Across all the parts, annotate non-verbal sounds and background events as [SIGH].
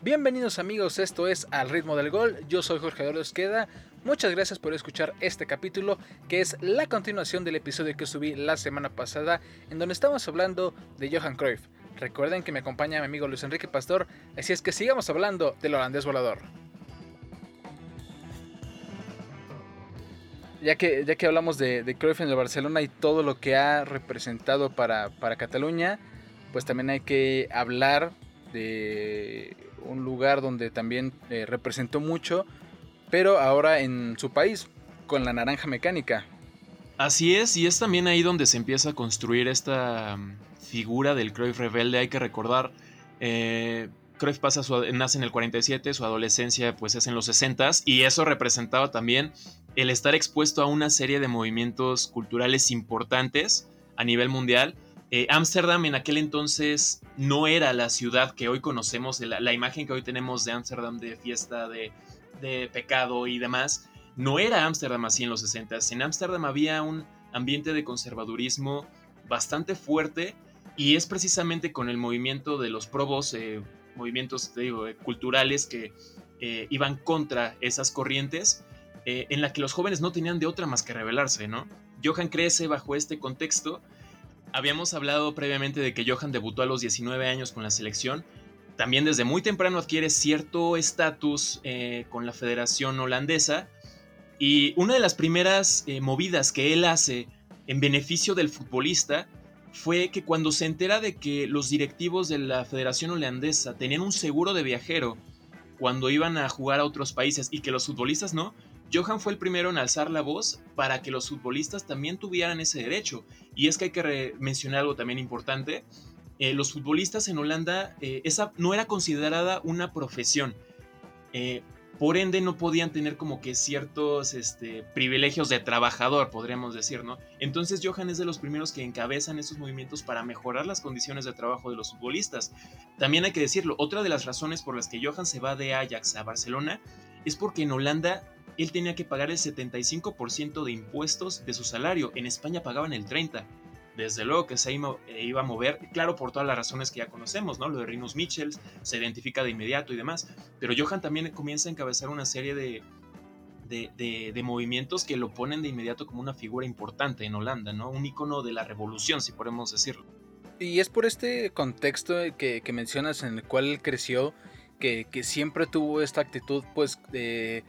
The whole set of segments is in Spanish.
Bienvenidos amigos, esto es Al ritmo del gol, yo soy Jorge Eduardo Queda. muchas gracias por escuchar este capítulo que es la continuación del episodio que subí la semana pasada en donde estamos hablando de Johan Cruyff. Recuerden que me acompaña mi amigo Luis Enrique Pastor, así es que sigamos hablando del holandés volador. Ya que, ya que hablamos de, de Cruyff en el Barcelona y todo lo que ha representado para, para Cataluña, pues también hay que hablar de un lugar donde también eh, representó mucho, pero ahora en su país, con la naranja mecánica. Así es, y es también ahí donde se empieza a construir esta mm, figura del Cruyff rebelde. Hay que recordar, eh, Cruyff pasa su, nace en el 47, su adolescencia pues es en los 60 y eso representaba también el estar expuesto a una serie de movimientos culturales importantes a nivel mundial eh, Ámsterdam en aquel entonces no era la ciudad que hoy conocemos, la, imagen que hoy tenemos de Ámsterdam de fiesta, de, pecado y demás, no era Ámsterdam así en los 60. En Ámsterdam había un ambiente de conservadurismo bastante fuerte y es precisamente con el movimiento de los probos, eh, movimientos digo, eh, culturales que iban contra esas corrientes, en la que los jóvenes no tenían de otra más que rebelarse, ¿no? Johan crece bajo este contexto Habíamos hablado previamente de que Johan debutó a los 19 años con la selección. También desde muy temprano adquiere cierto estatus eh, con la Federación Holandesa. Y una de las primeras eh, movidas que él hace en beneficio del futbolista fue que cuando se entera de que los directivos de la Federación Holandesa tenían un seguro de viajero cuando iban a jugar a otros países y que los futbolistas no, Johan fue el primero en alzar la voz para que los futbolistas también tuvieran ese derecho. Y es que hay que mencionar algo también importante. Eh, los futbolistas en Holanda, eh, esa no era considerada una profesión. Eh, por ende, no podían tener como que ciertos este, privilegios de trabajador, podríamos decir, ¿no? Entonces, Johan es de los primeros que encabezan esos movimientos para mejorar las condiciones de trabajo de los futbolistas. También hay que decirlo, otra de las razones por las que Johan se va de Ajax a Barcelona es porque en Holanda él tenía que pagar el 75% de impuestos de su salario. En España pagaban el 30%. Desde luego que se eh, iba a mover, claro, por todas las razones que ya conocemos, ¿no? Lo de Rinus Michels se identifica de inmediato y demás. Pero Johan también comienza a encabezar una serie de, de, movimientos que lo ponen de inmediato como una figura importante en Holanda, ¿no? Un icono de la revolución, si podemos decirlo. Y es por este contexto que, mencionas en el cual creció, que, que, siempre tuvo esta actitud, pues, de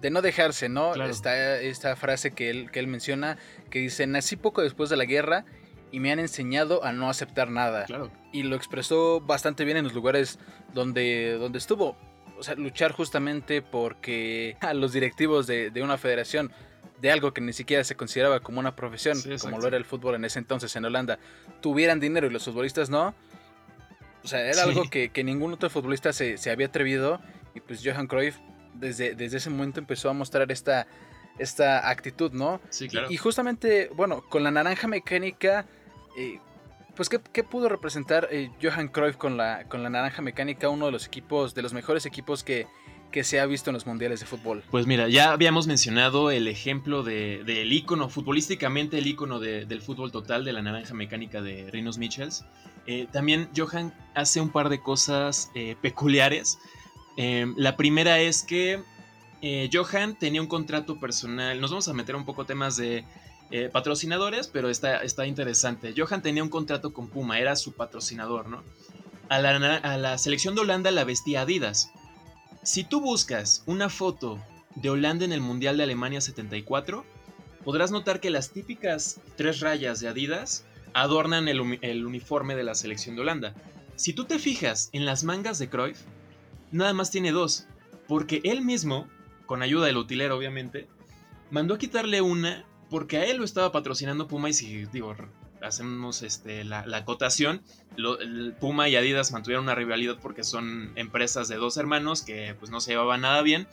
de no dejarse, ¿no? Está esta frase que él, que él menciona, que dice, nací poco después de la guerra y me han enseñado a no aceptar nada. Y lo expresó bastante bien en los lugares donde, donde estuvo. O sea, luchar justamente porque a los directivos de, una federación de algo que ni siquiera se consideraba como una profesión, como lo era el fútbol en ese entonces en Holanda, tuvieran dinero y los futbolistas no. O sea, era algo que, ningún otro futbolista se, se había atrevido. Y pues Johan Cruyff desde, ese momento empezó a mostrar esta, esta actitud, ¿no? Sí, claro. Y, justamente, bueno, con la naranja mecánica, eh, pues, ¿qué, pudo representar eh, Johan Cruyff con la, con la naranja mecánica? Uno de los equipos, de los mejores equipos que, que se ha visto en los mundiales de fútbol. Pues mira, ya habíamos mencionado el ejemplo del de, ícono, futbolísticamente el ícono del fútbol total de la naranja mecánica de Rinos Michels. Eh, también Johan hace un par de cosas peculiares Em, la primera es que eh, Johan tenía un contrato personal. Nos vamos a meter un poco temas de eh, patrocinadores, pero está, está interesante. Johan tenía un contrato con Puma, era su patrocinador, ¿no? A la, selección de Holanda la vestía Adidas. Si tú buscas una foto de Holanda en el Mundial de Alemania 74, podrás notar que las típicas tres rayas de Adidas adornan el, el uniforme de la selección de Holanda. Si tú te fijas en las mangas de Cruyff, nada más tiene dos. Porque él mismo, con ayuda del utilero obviamente, mandó a quitarle una porque a él lo estaba patrocinando Puma y si digo, hacemos este, la, acotación, Puma y Adidas mantuvieron una rivalidad porque son empresas de dos hermanos que pues no se llevaban nada bien.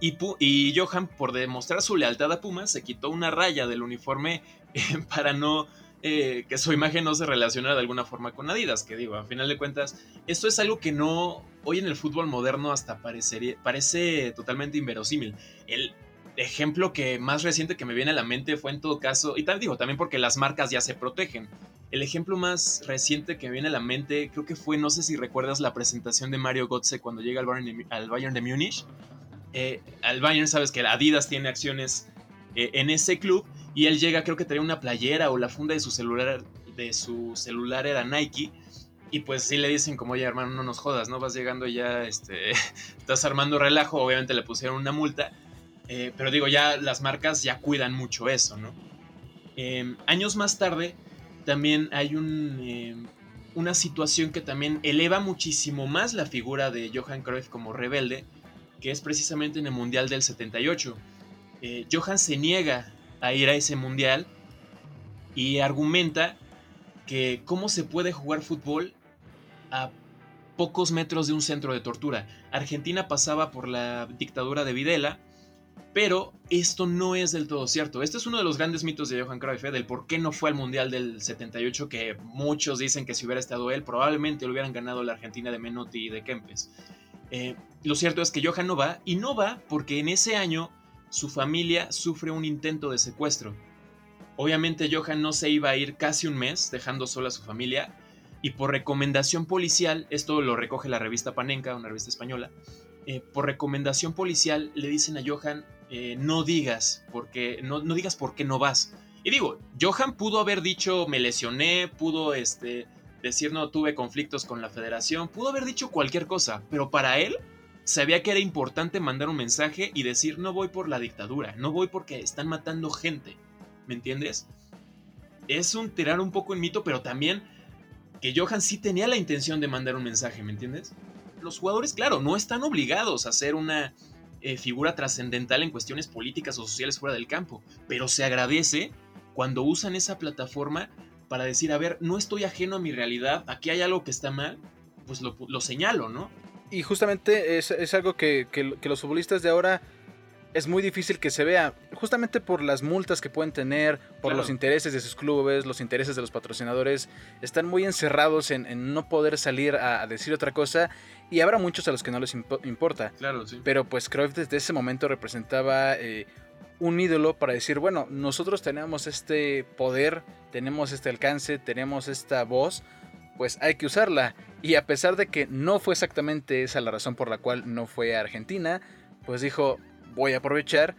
Y, y Johan, por demostrar su lealtad a Puma, se quitó una raya del uniforme [LAUGHS] para no eh, que su imagen no se relaciona de alguna forma con Adidas, que digo, a final de cuentas, esto es algo que no, hoy en el fútbol moderno hasta parecería, parece totalmente inverosímil. El ejemplo que más reciente que me viene a la mente fue en todo caso, y tal digo, también porque las marcas ya se protegen. El ejemplo más reciente que me viene a la mente, creo que fue, no sé si recuerdas la presentación de Mario Götze cuando llega al Bayern, al Bayern de Múnich. Eh, al Bayern, sabes que Adidas tiene acciones eh, en ese club y él llega, creo que traía una playera o la funda de su celular, de su celular era Nike. Y pues sí le dicen como, oye hermano, no nos jodas, ¿no? Vas llegando ya, este, [LAUGHS] estás armando relajo, obviamente le pusieron una multa. Eh, pero digo, ya las marcas ya cuidan mucho eso, ¿no? Em, años más tarde, también hay un, em, una situación que también eleva muchísimo más la figura de Johan Cruyff como rebelde, que es precisamente en el Mundial del 78. Eh, Johan se niega a ir a ese Mundial y argumenta que cómo se puede jugar fútbol a pocos metros de un centro de tortura. Argentina pasaba por la dictadura de Videla, pero esto no es del todo cierto. Este es uno de los grandes mitos de Johan Cruyff, ¿eh? del por qué no fue al Mundial del 78, que muchos dicen que si hubiera estado él, probablemente lo hubieran ganado la Argentina de Menotti y de Kempes. Eh, lo cierto es que Johan no va, y no va porque en ese año su familia sufre un intento de secuestro. Obviamente Johan no se iba a ir casi un mes dejando sola a su familia, y por recomendación policial, esto lo recoge la revista Panenka, una revista española, eh, por recomendación policial le dicen a Johan, eh, no digas, porque, no, no, digas por qué no vas. Y digo, Johan pudo haber dicho me lesioné, pudo este, decir no tuve conflictos con la federación, pudo haber dicho cualquier cosa, pero para él sabía que era importante mandar un mensaje y decir no voy por la dictadura, no voy porque están matando gente, ¿me entiendes? Es un tirar un poco en mito, pero también que Johan sí tenía la intención de mandar un mensaje, ¿me entiendes? Los jugadores, claro, no están obligados a ser una eh, figura trascendental en cuestiones políticas o sociales fuera del campo, pero se agradece cuando usan esa plataforma para decir, a ver, no estoy ajeno a mi realidad, aquí hay algo que está mal, pues lo, señalo, ¿no? Y justamente es, algo que, que los futbolistas de ahora es muy difícil que se vea, justamente por las multas que pueden tener, por los intereses de sus clubes, los intereses de los patrocinadores, están muy encerrados en, no poder salir a, decir otra cosa y habrá muchos a los que no les importa. Claro, sí. Pero pues Cruyff desde ese momento representaba eh, un ídolo para decir, bueno, nosotros tenemos este poder, tenemos este alcance, tenemos esta voz, pues hay que usarla. Y a pesar de que no fue exactamente esa la razón por la cual no fue a Argentina, pues dijo, voy a aprovechar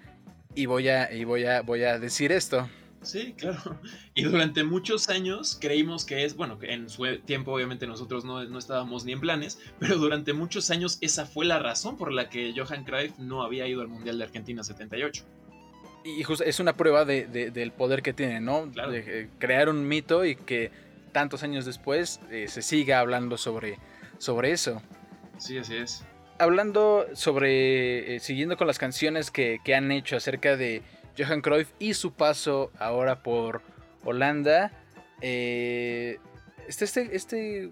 y voy a, y voy a, voy a decir esto. Sí, claro. [LAUGHS] Y durante muchos años creímos que es, bueno, que en su tiempo obviamente nosotros no, no, estábamos ni en planes, pero durante muchos años esa fue la razón por la que Johan Cruyff no había ido al Mundial de Argentina 78. Y es una prueba de, del poder que tiene, ¿no? De crear un mito y que tantos años después eh, se siga hablando sobre, sobre eso. Sí, así es hablando sobre, eh, siguiendo con las canciones que, han hecho acerca de Johan Cruyff y su paso ahora por Holanda, este, este, este,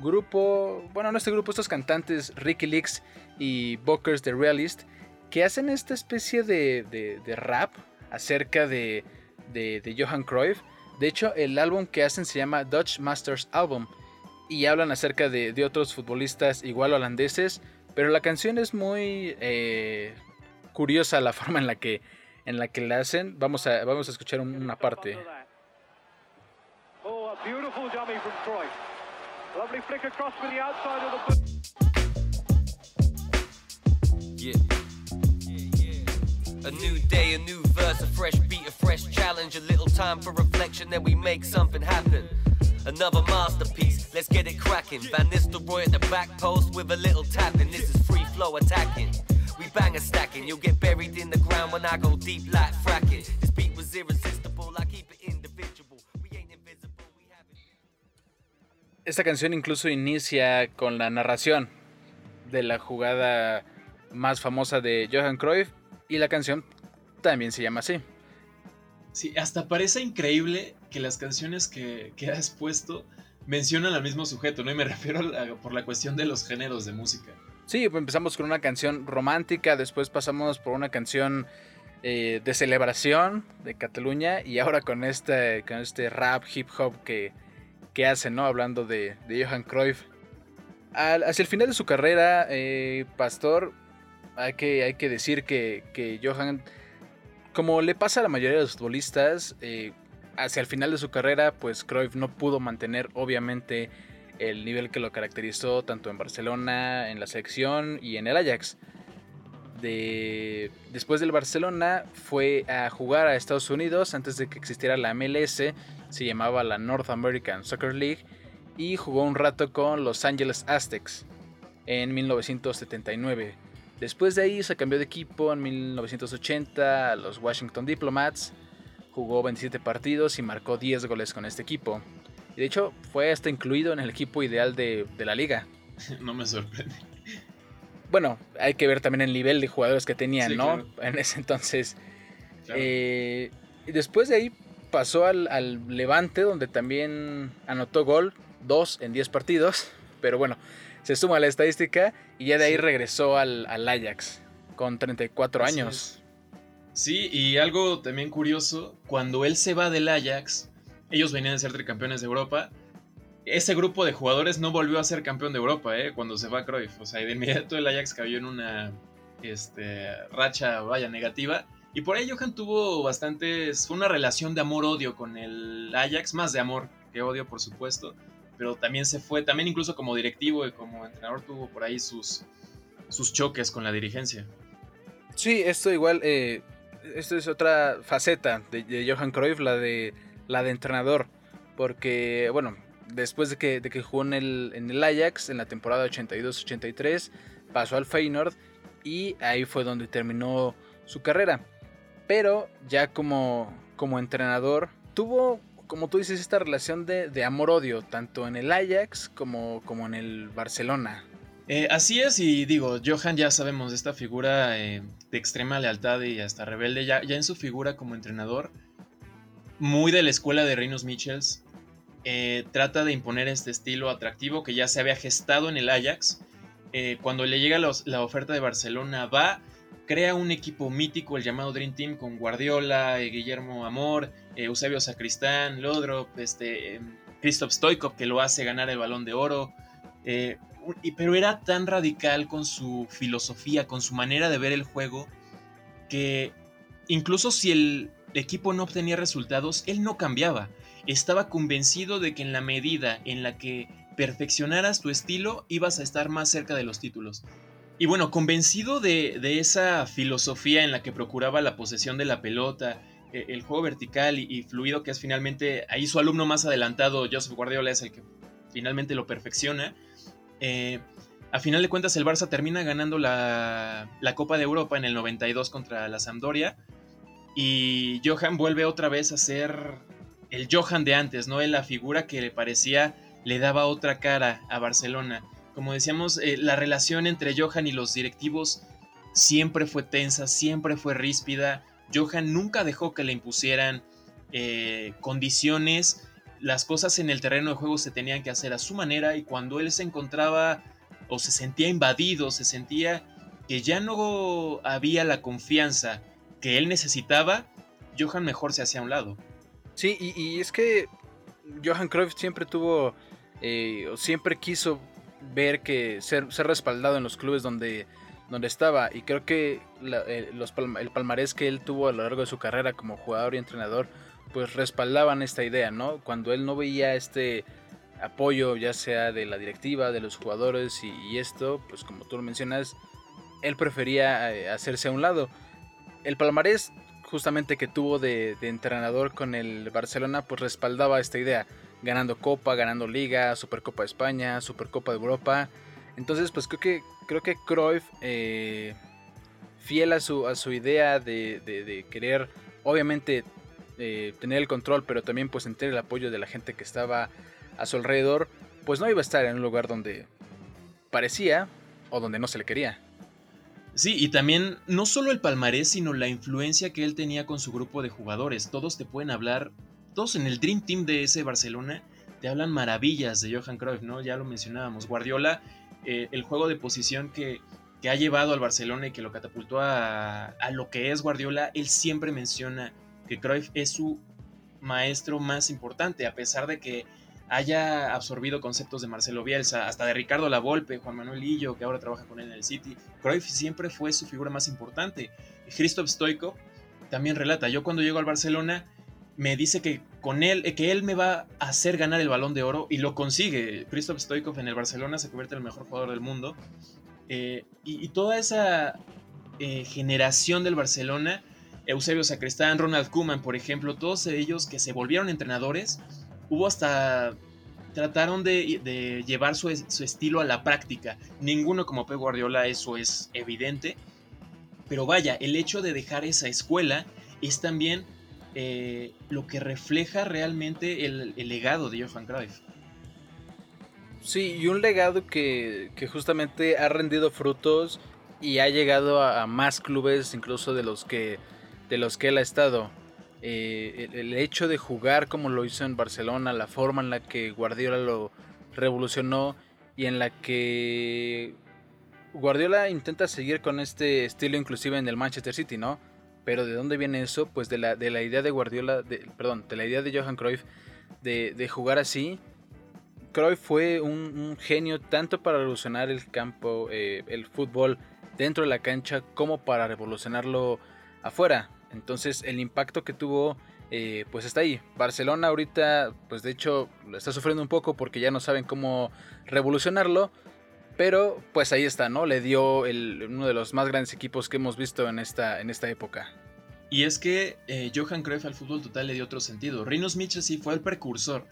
grupo, bueno, no este grupo, estos cantantes Ricky Leaks y Bokers The Realist, que hacen esta especie de, rap acerca de, de, Johan Cruyff. De hecho, el álbum que hacen se llama Dutch Masters Album y hablan acerca de, de otros futbolistas igual holandeses pero la canción es muy eh, curiosa la [LAUGHS] forma en la que en la que la hacen. Vamos a vamos a escuchar una parte. Oh, A new day, a new verse, a fresh beat, a fresh challenge, a little time for reflection, then we make something happen. Another masterpiece, let's get it cracking. Van Nistelrooy at the back post with a little tapping. This is free flow attacking. We bang a stacking, you'll get buried in the ground when I go deep like fracking. This beat was irresistible, I keep it individual. We ain't invisible, we have it. Esta canción incluso inicia con la narración de la jugada más famosa de Johan Cruyff y la canción también se llama así. Sí, hasta parece increíble que las canciones que, has puesto mencionan al mismo sujeto, ¿no? Y me [LAUGHS] refiero por la cuestión de los géneros de música. Sí, pues empezamos con una canción romántica, después pasamos por una canción eh, de celebración de Cataluña y ahora con este, con este rap hip hop que, que hace, ¿no? Hablando de, Johan Cruyff. hacia el final de su carrera, eh, Pastor, hay que, hay que decir que, que Johan como le pasa a la mayoría de los futbolistas, eh, hacia el final de su carrera, pues Cruyff no pudo mantener obviamente el nivel que lo caracterizó tanto en Barcelona, en la selección y en el Ajax. De... Después del Barcelona fue a jugar a Estados Unidos antes de que existiera la MLS, se llamaba la North American Soccer League y jugó un rato con Los Angeles Aztecs en 1979. Después de ahí se cambió de equipo en 1980 a los Washington Diplomats, jugó 27 partidos y marcó 10 goles con este equipo. Y de hecho fue hasta incluido en el equipo ideal de, la liga. [LAUGHS] No me sorprende. Bueno, hay que ver también el nivel de jugadores que tenían, ¿no? En ese entonces. Eh, y después de ahí pasó al, Levante, donde también anotó gol, dos en 10 partidos. Pero bueno, se suma a la estadística y ya de ahí regresó al, al, Ajax con 34 años. Sí, y algo también curioso, cuando él se va del Ajax, ellos venían a ser tricampeones de Europa. Ese grupo de jugadores no volvió a ser campeón de Europa, ¿eh? Cuando se va Cruyff. O sea, de inmediato el Ajax cayó en una este, racha, vaya, negativa. Y por ahí Johan tuvo bastantes. Fue una relación de amor-odio con el Ajax, más de amor que odio, por supuesto. Pero también se fue, también incluso como directivo y como entrenador tuvo por ahí sus, sus choques con la dirigencia. Sí, esto igual. Eh, esto es otra faceta de, de Johan Cruyff, la de la de entrenador. Porque, bueno, después de que, de que jugó en el, en el Ajax en la temporada 82-83, pasó al Feyenoord y ahí fue donde terminó su carrera. Pero ya como, como entrenador, tuvo, como tú dices, esta relación de, amor-odio, tanto en el Ajax como, como en el Barcelona. Eh, así es, y digo, Johan ya sabemos de esta figura eh, de extrema lealtad y hasta rebelde, ya, ya en su figura como entrenador muy de la escuela de Reinos Michels. Eh, trata de imponer este estilo atractivo que ya se había gestado en el Ajax. Cuando le llega la oferta de Barcelona, va, crea un equipo mítico, el llamado Dream Team, con Guardiola, eh, Guillermo Amor, Eusebio Sacristán, Lodrop, este, Christoph Stoikov, que lo hace ganar el balón de oro. pero era tan radical con su filosofía, con su manera de ver el juego, que incluso si el, equipo no obtenía resultados, él no cambiaba. Estaba convencido de que en la medida en la que perfeccionaras tu estilo, ibas a estar más cerca de los títulos. Y bueno, convencido de, esa filosofía en la que procuraba la posesión de la pelota, e, el juego vertical y, fluido, que es finalmente ahí su alumno más adelantado, Joseph Guardiola, es el que finalmente lo perfecciona. Eh, a final de cuentas, el Barça termina ganando la, la, Copa de Europa en el 92 contra la Sampdoria. Y Johan vuelve otra vez a ser el Johan de antes, ¿no? La figura que le parecía le daba otra cara a Barcelona. Como decíamos, eh, la relación entre Johan y los directivos siempre fue tensa, siempre fue ríspida. Johan nunca dejó que le impusieran eh, condiciones. Las cosas en el terreno de juego se tenían que hacer a su manera y cuando él se encontraba o se sentía invadido, se sentía que ya no había la confianza que él necesitaba, Johan mejor se hacía a un lado. Sí, y, es que Johan Cruyff siempre tuvo, eh, siempre quiso ver que ser, respaldado en los clubes donde, donde estaba. Y creo que eh, los, el palmarés que él tuvo a lo largo de su carrera como jugador y entrenador, pues respaldaban esta idea, ¿no? Cuando él no veía este apoyo, ya sea de la directiva, de los jugadores y, y esto, pues como tú lo mencionas, él prefería eh, hacerse a un lado el palmarés justamente que tuvo de, entrenador con el Barcelona, pues respaldaba esta idea, ganando Copa, ganando Liga, Supercopa de España, Supercopa de Europa. Entonces, pues creo que, creo que Cruyff, eh, fiel a su, a su idea de, querer, obviamente, eh, tener el control, pero también pues el apoyo de la gente que estaba a su alrededor, pues no iba a estar en un lugar donde parecía o donde no se le quería. Sí, y también no solo el palmarés, sino la influencia que él tenía con su grupo de jugadores. Todos te pueden hablar, todos en el Dream Team de ese Barcelona, te hablan maravillas de Johan Cruyff, ¿no? Ya lo mencionábamos. Guardiola, eh, el juego de posición que, que, ha llevado al Barcelona y que lo catapultó a, a lo que es Guardiola, él siempre menciona que Cruyff es su maestro más importante, a pesar de que haya absorbido conceptos de Marcelo Bielsa, hasta de Ricardo Lavolpe, Juan Manuel Lillo, que ahora trabaja con él en el City. Cruyff siempre fue su figura más importante. Christoph Stoikov también relata, yo cuando llego al Barcelona me dice que con él, que él me va a hacer ganar el balón de oro y lo consigue. Christoph Stoikov en el Barcelona se convierte en el mejor jugador del mundo. Eh, y, toda esa eh, generación del Barcelona, Eusebio Sacristán, Ronald Koeman, por ejemplo, todos ellos que se volvieron entrenadores, hubo hasta trataron de, llevar su, estilo a la práctica. Ninguno como Pep Guardiola, eso es evidente. Pero vaya, el hecho de dejar esa escuela es también eh, lo que refleja realmente el, legado de Johan Cruyff. Sí, y un legado que, justamente ha rendido frutos y ha llegado a, más clubes incluso de los que, de los que él ha estado. Eh, el, hecho de jugar como lo hizo en Barcelona, la forma en la que Guardiola lo revolucionó y en la que Guardiola intenta seguir con este estilo inclusive en el Manchester City, ¿no? Pero ¿de dónde viene eso? Pues de la, de la idea de Guardiola, de, perdón, de la idea de Johan Cruyff de, jugar así. Cruyff fue un, genio tanto para revolucionar el campo, eh, el fútbol dentro de la cancha, como para revolucionarlo afuera. Entonces el impacto que tuvo eh, pues está ahí. Barcelona ahorita pues de hecho lo está sufriendo un poco porque ya no saben cómo revolucionarlo. Pero pues ahí está, ¿no? Le dio uno de los más grandes equipos que hemos visto en esta, en esta época. Y es que eh, Johan Cruyff al fútbol total le dio otro sentido. Rinus Michel sí fue el precursor.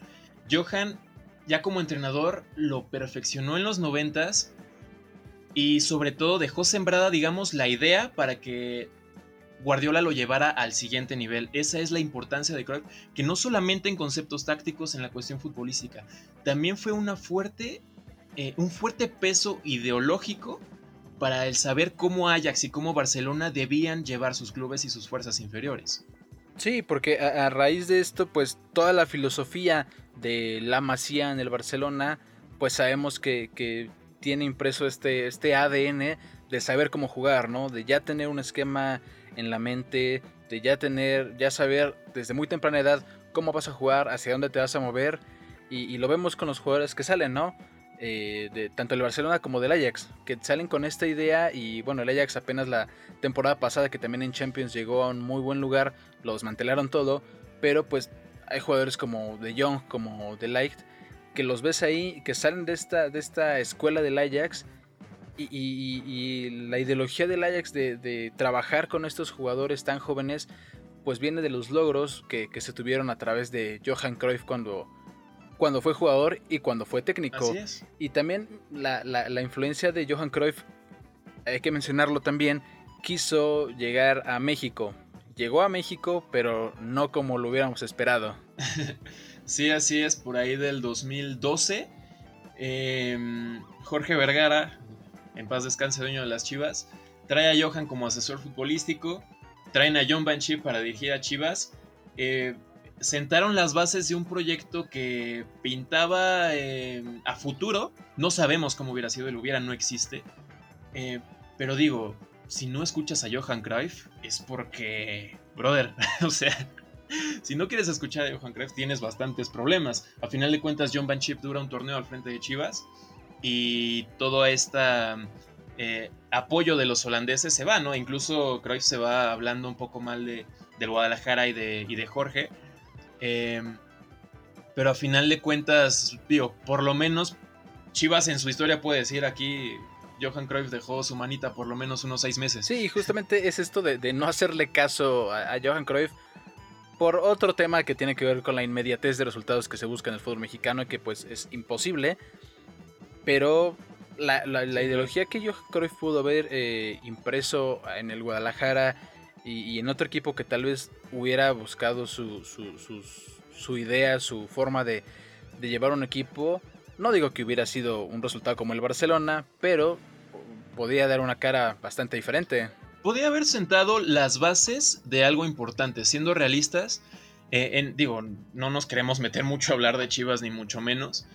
Johan ya como entrenador lo perfeccionó en los noventas y sobre todo dejó sembrada, digamos, la idea para que Guardiola lo llevara al siguiente nivel. Esa es la importancia de Cruyff, que no solamente en conceptos tácticos en la cuestión futbolística, también fue una fuerte, eh, un fuerte peso ideológico para el saber cómo Ajax y cómo Barcelona debían llevar sus clubes y sus fuerzas inferiores. Sí, porque a, raíz de esto, pues toda la filosofía de la Masía en el Barcelona, pues sabemos que, que tiene impreso este, este ADN de saber cómo jugar, ¿no? De ya tener un esquema en la mente, de ya tener, ya saber desde muy temprana edad cómo vas a jugar, hacia dónde te vas a mover. Y, lo vemos con los jugadores que salen, ¿no? Eh, de, tanto del Barcelona como del Ajax, que salen con esta idea y bueno, el Ajax apenas la temporada pasada que también en Champions llegó a un muy buen lugar, lo desmantelaron todo, pero pues hay jugadores como De Jong, como De Ligt, que los ves ahí, que salen de esta, de esta escuela del Ajax y, la ideología del Ajax de, trabajar con estos jugadores tan jóvenes, pues viene de los logros que, se tuvieron a través de Johan Cruyff cuando, cuando fue jugador y cuando fue técnico. Y también la, la, influencia de Johan Cruyff, hay que mencionarlo también, quiso llegar a México. Llegó a México, pero no como lo hubiéramos esperado. [LAUGHS] sí, así es, por ahí del 2012. Em, Jorge Vergara, en paz descanse dueño de las Chivas, trae a Johan como asesor futbolístico, traen a John Banshee para dirigir a Chivas, eh, sentaron las bases de un proyecto que pintaba eh, a futuro, no sabemos cómo hubiera sido, el hubiera no existe, eh, pero digo, si no escuchas a Johan Cruyff es porque, brother, [LAUGHS] o sea, si no quieres escuchar a Johan Cruyff tienes bastantes problemas. A final de cuentas, John Van dura un torneo al frente de Chivas y todo este apoyo de los holandeses se va, ¿no? Incluso Cruyff se va hablando un poco mal de, del Guadalajara y de, de Jorge. Em, pero a final de cuentas, digo, por lo menos Chivas en su historia puede decir aquí, Johan Cruyff dejó su manita por lo menos unos seis meses. Sí, justamente es esto de, no hacerle caso a, a, Johan Cruyff por otro tema que tiene que ver con la inmediatez de resultados que se busca en el fútbol mexicano y que pues es imposible. Pero la, ideología que creo que pudo haber eh, impreso en el Guadalajara y, en otro equipo que tal vez hubiera buscado su, su, idea, su forma de, llevar un equipo, no digo que hubiera sido un resultado como el Barcelona, pero podía dar una cara bastante diferente. Podía haber sentado las bases de algo importante, siendo realistas. Eh, digo, no nos queremos meter mucho a hablar de Chivas, ni mucho menos.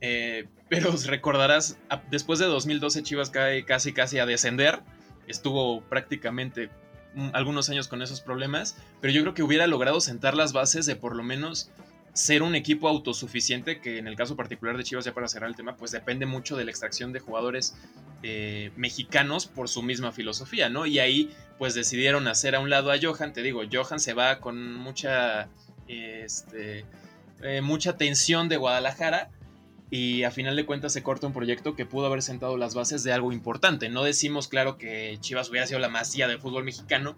Eh, [LAUGHS] pero recordarás, después de 2012 Chivas cae casi casi a descender. Estuvo prácticamente algunos años con esos problemas, pero yo creo que hubiera logrado sentar las bases de por lo menos ser un equipo autosuficiente, que en el caso particular de Chivas, ya para cerrar el tema, pues depende mucho de la extracción de jugadores eh, mexicanos por su misma filosofía, ¿no? Y ahí pues decidieron hacer a un lado a Johan, te digo, Johan se va con mucha este, eh, mucha tensión de Guadalajara y a final de cuentas se corta un proyecto que pudo haber sentado las bases de algo importante. No decimos, claro, que Chivas hubiera sido la masía del fútbol mexicano,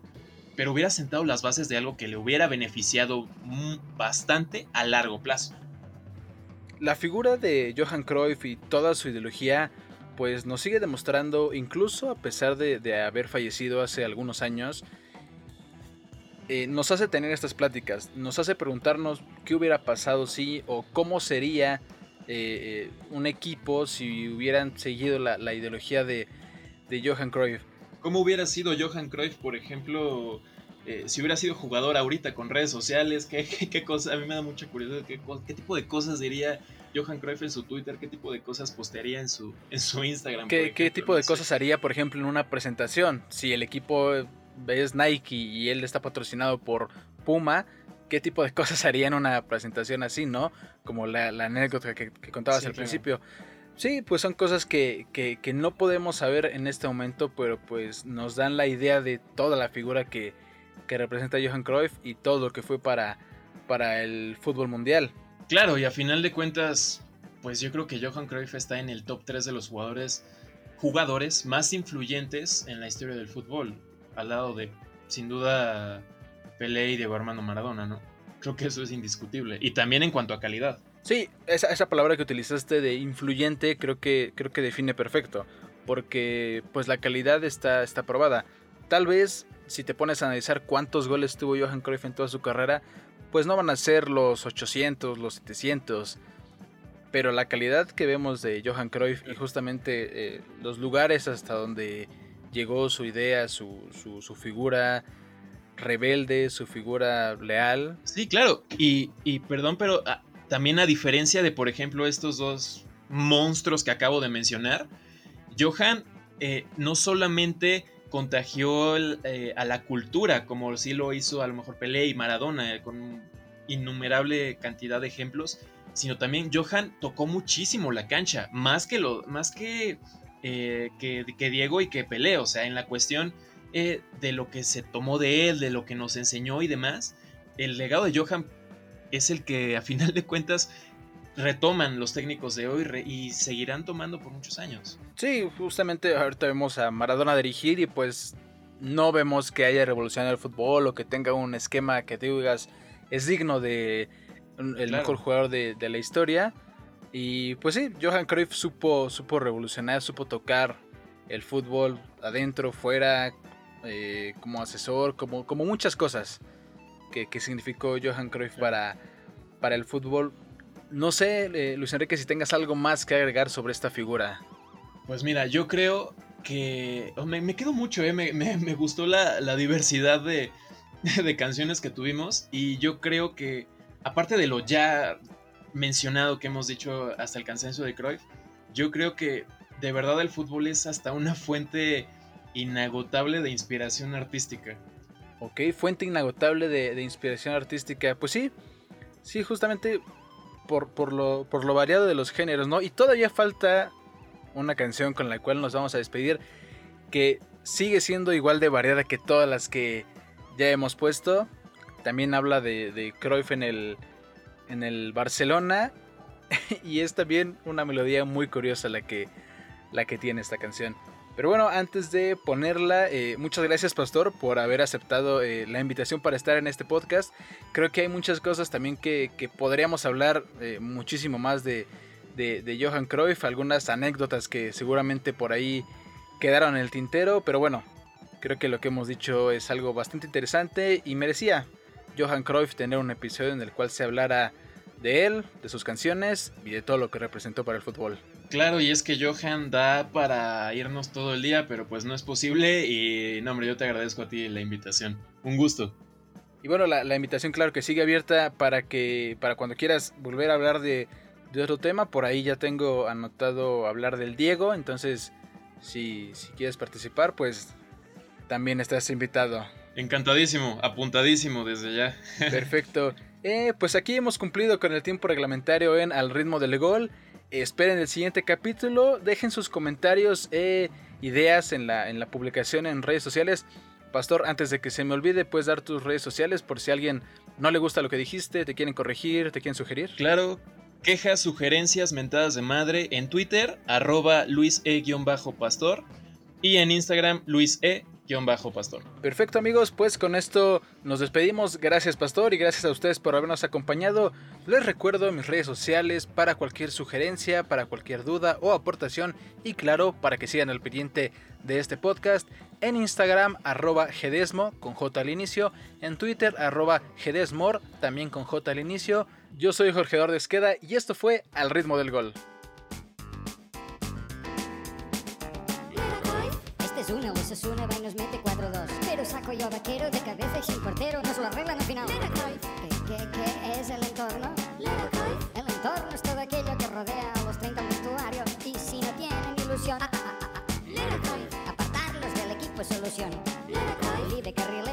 pero hubiera sentado las bases de algo que le hubiera beneficiado bastante a largo plazo. La figura de Johan Cruyff y toda su ideología pues nos sigue demostrando, incluso a pesar de, haber fallecido hace algunos años, eh, nos hace tener estas pláticas, nos hace preguntarnos qué hubiera pasado si o cómo sería eh, eh, un equipo si hubieran seguido la, ideología de, de, Johan Cruyff. ¿Cómo hubiera sido Johan Cruyff, por ejemplo, si hubiera sido jugador ahorita con redes sociales? ¿Qué, qué, cosa? A mí me da mucha curiosidad. ¿Qué, qué tipo de cosas diría Johan Cruyff en su Twitter, qué tipo de cosas postearía en su, en su Instagram. ¿Qué, tipo de cosas haría, por ejemplo, en una presentación? Si el equipo es Nike y él está patrocinado por Puma, ¿qué tipo de cosas [LAUGHS] haría en una presentación así, no? Como la, anécdota que, contabas al principio. Sí, pues son cosas que, que, no podemos saber en este momento, pero pues nos dan la idea de toda la figura que, que representa Johan Cruyff y todo lo que fue para, para el fútbol mundial. Claro, y a final de cuentas, pues yo creo que Johan Cruyff está en el top 3 de los jugadores, jugadores más influyentes en la historia del fútbol, al lado de, sin duda, Pelé y Diego Armando Maradona, ¿no? Creo que eso es indiscutible. Y también en cuanto a calidad. Sí, esa, esa palabra que utilizaste de influyente creo que, creo que define perfecto. Porque pues la calidad está, está probada. Tal vez si te pones a analizar cuántos goles tuvo Johan Cruyff en toda su carrera, pues no van a ser los 800, los 700. Pero la calidad que vemos de Johan Cruyff y justamente eh, los lugares hasta donde llegó su idea, su, su, figura rebelde, su figura leal. Sí, claro. Y, y perdón, pero ah, también a diferencia de, por ejemplo, estos dos monstruos que acabo de mencionar, Johan eh, no solamente contagió eh, a la cultura, como sí lo hizo a lo mejor Pelé y Maradona, eh, con innumerable cantidad de ejemplos, sino también Johan tocó muchísimo la cancha, más que, lo, más que, eh, que, Diego y que Pelé, o sea, en la cuestión de lo que se tomó de él, de lo que nos enseñó y demás, el legado de Johan es el que a final de cuentas retoman los técnicos de hoy y seguirán tomando por muchos años. Sí, justamente ahorita vemos a Maradona dirigir y pues no vemos que haya revolucionado el fútbol o que tenga un esquema que te digas es digno de el mejor jugador de, la historia. Y pues sí, Johan Cruyff supo, supo revolucionar, supo tocar el fútbol adentro, fuera, eh, como asesor, como, como muchas cosas que, significó Johan Cruyff para, para el fútbol no sé, eh, Luis Enrique, si tengas algo más que agregar sobre esta figura. Pues mira, yo creo que oh, me, quedo mucho, eh, me, gustó la, diversidad de, [LAUGHS] de, canciones que tuvimos y yo creo que, aparte de lo ya mencionado que hemos dicho hasta el cansancio de Cruyff, yo creo que de verdad el fútbol es hasta una fuente inagotable de inspiración artística. Ok, fuente inagotable de, inspiración artística. Pues sí, sí, justamente por, lo, por lo variado de los géneros, ¿no? Y todavía falta una canción con la cual nos vamos a despedir que sigue siendo igual de variada que todas las que ya hemos puesto. También habla de, de Cruyff en el, en el Barcelona [LAUGHS] y es también una melodía muy curiosa la que, la que tiene esta canción. Pero bueno, antes de ponerla, eh, muchas gracias Pastor por haber aceptado eh, la invitación para estar en este podcast. Creo que hay muchas cosas también que, podríamos hablar eh, muchísimo más de, de, Johan Cruyff, algunas anécdotas que seguramente por ahí quedaron en el tintero, pero bueno, creo que lo que hemos dicho es algo bastante interesante y merecía Johan Cruyff tener un episodio en el cual se hablara de él, de sus canciones y de todo lo que representó para el fútbol. Claro, y es que Johan da para irnos todo el día, pero pues no es posible. Y no, hombre, yo te agradezco a ti la invitación. Un gusto. Y bueno, la, invitación, claro que sigue abierta para que, para cuando quieras volver a hablar de, otro tema. Por ahí ya tengo anotado hablar del Diego. Entonces, si, si quieres participar, pues también estás invitado. Encantadísimo, apuntadísimo desde ya. [LAUGHS] Perfecto. Eh, pues aquí hemos cumplido con el tiempo reglamentario en Al ritmo del gol. Esperen el siguiente capítulo. Dejen sus comentarios e ideas en la, en la publicación en redes sociales. Pastor, antes de que se me olvide, puedes dar tus redes sociales por si alguien no le gusta lo que dijiste, te quieren corregir, te quieren sugerir. Claro, quejas, sugerencias, mentadas de madre en Twitter, arroba luise-pastor y en Instagram, luise pastor. Perfecto amigos, pues con esto nos despedimos. Gracias Pastor y gracias a ustedes por habernos acompañado. Les recuerdo mis redes sociales para cualquier sugerencia, para cualquier duda o aportación y claro, para que sigan al pendiente de este podcast. En Instagram arroba gedesmo con J al inicio, en Twitter arroba gedesmor también con J al inicio. Yo soy Jorge Eduardo Esqueda y esto fue Al ritmo del gol. Osasuna va y nos mete 4-2. Pero saco yo vaquero de cabeza y sin portero. Nos lo arreglan al final. ¿Qué, qué, qué es el entorno? El entorno es todo aquello que rodea a los 30 vestuarios. Y si no tienen ilusión, ah, ah, ah, apartarlos del equipo es solución. Libre carril